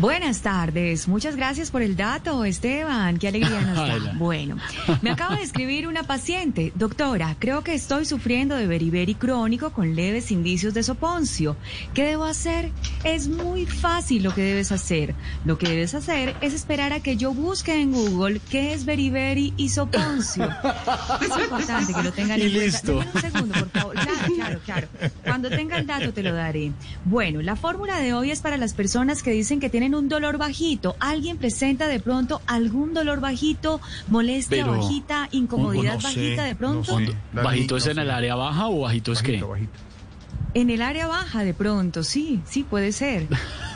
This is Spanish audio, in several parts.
Buenas tardes, muchas gracias por el dato, Esteban. Qué alegría nos da. Bueno, me acaba de escribir una paciente. Doctora, creo que estoy sufriendo de beriberi crónico con leves indicios de soponcio. ¿Qué debo hacer? Es muy fácil lo que debes hacer. Lo que debes hacer es esperar a que yo busque en Google qué es beriberi y soponcio. Es importante que lo tengan Y en listo. cuenta. Un segundo, por favor. Claro, claro, claro. Cuando tenga el dato te lo daré. Bueno, la fórmula de hoy es para las personas que dicen que tienen un dolor bajito. ¿Alguien presenta de pronto algún dolor bajito, molestia Pero, bajita, incomodidad no sé, bajita de pronto? La ¿Bajito es no en el área baja o bajito es qué? Bajito. En el área baja de pronto, sí, sí puede ser.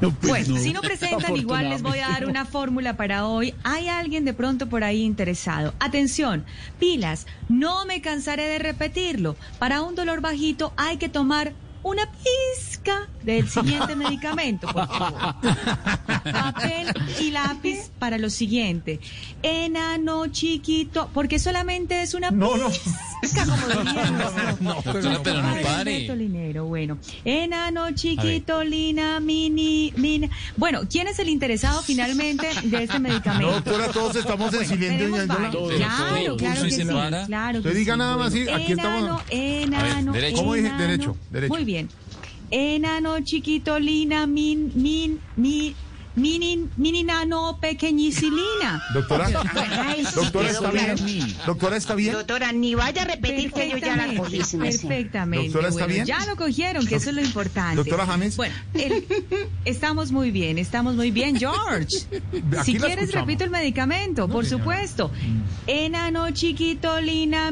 No, pues Bueno, no. si no presentan, igual les voy a dar una fórmula para hoy. Hay alguien de pronto por ahí interesado. Atención, pilas, no me cansaré de repetirlo. Para un dolor bajito hay que tomar una pizca del siguiente medicamento, por favor. Papel y lápiz para lo siguiente. Enano chiquito, porque solamente es una No, no. como Doctora, pero no pare. Bueno. Enano, chiquito, lina, mini, mina. Bueno, ¿quién es el interesado finalmente de este medicamento? No, doctora, todos estamos en silencio. Claro, claro que sí. Claro que diga nada más, aquí estamos. Enano, enano. ¿Cómo dije? Derecho, derecho. Muy bien. Enano, chiquito, lina, min, min, mi, mini, mini, nano, pequeñicilina. Doctora, Ay, sí, doctora, ¿está bien? Doctora, ¿está bien? Doctora, ni vaya a repetir que yo ya la cogí. Perfectamente. Doctora, ¿está Bueno, bien? Ya lo cogieron, que eso es lo importante. Doctora James. Bueno, el- estamos muy bien, estamos muy bien, George. Aquí si quieres, escuchamos. repito el medicamento, por supuesto. Enano, chiquito, lina,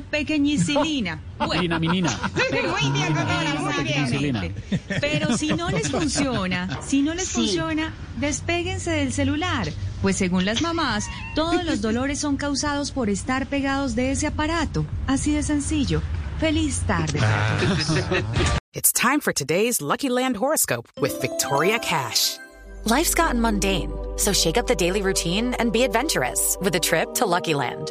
pequeñicilina. Bueno, pero muy bien, doctora, muy Pequeñicilina. bien. Pero si no les funciona, si no les Sí. funciona, despéguense del celular. Pues según las mamás, todos los dolores son causados por estar pegados de ese aparato. Así de sencillo. Feliz tarde. It's time for today's Lucky Land horoscope with Victoria Cash. Life's gotten mundane, so shake up the daily routine and be adventurous with a trip to Lucky Land.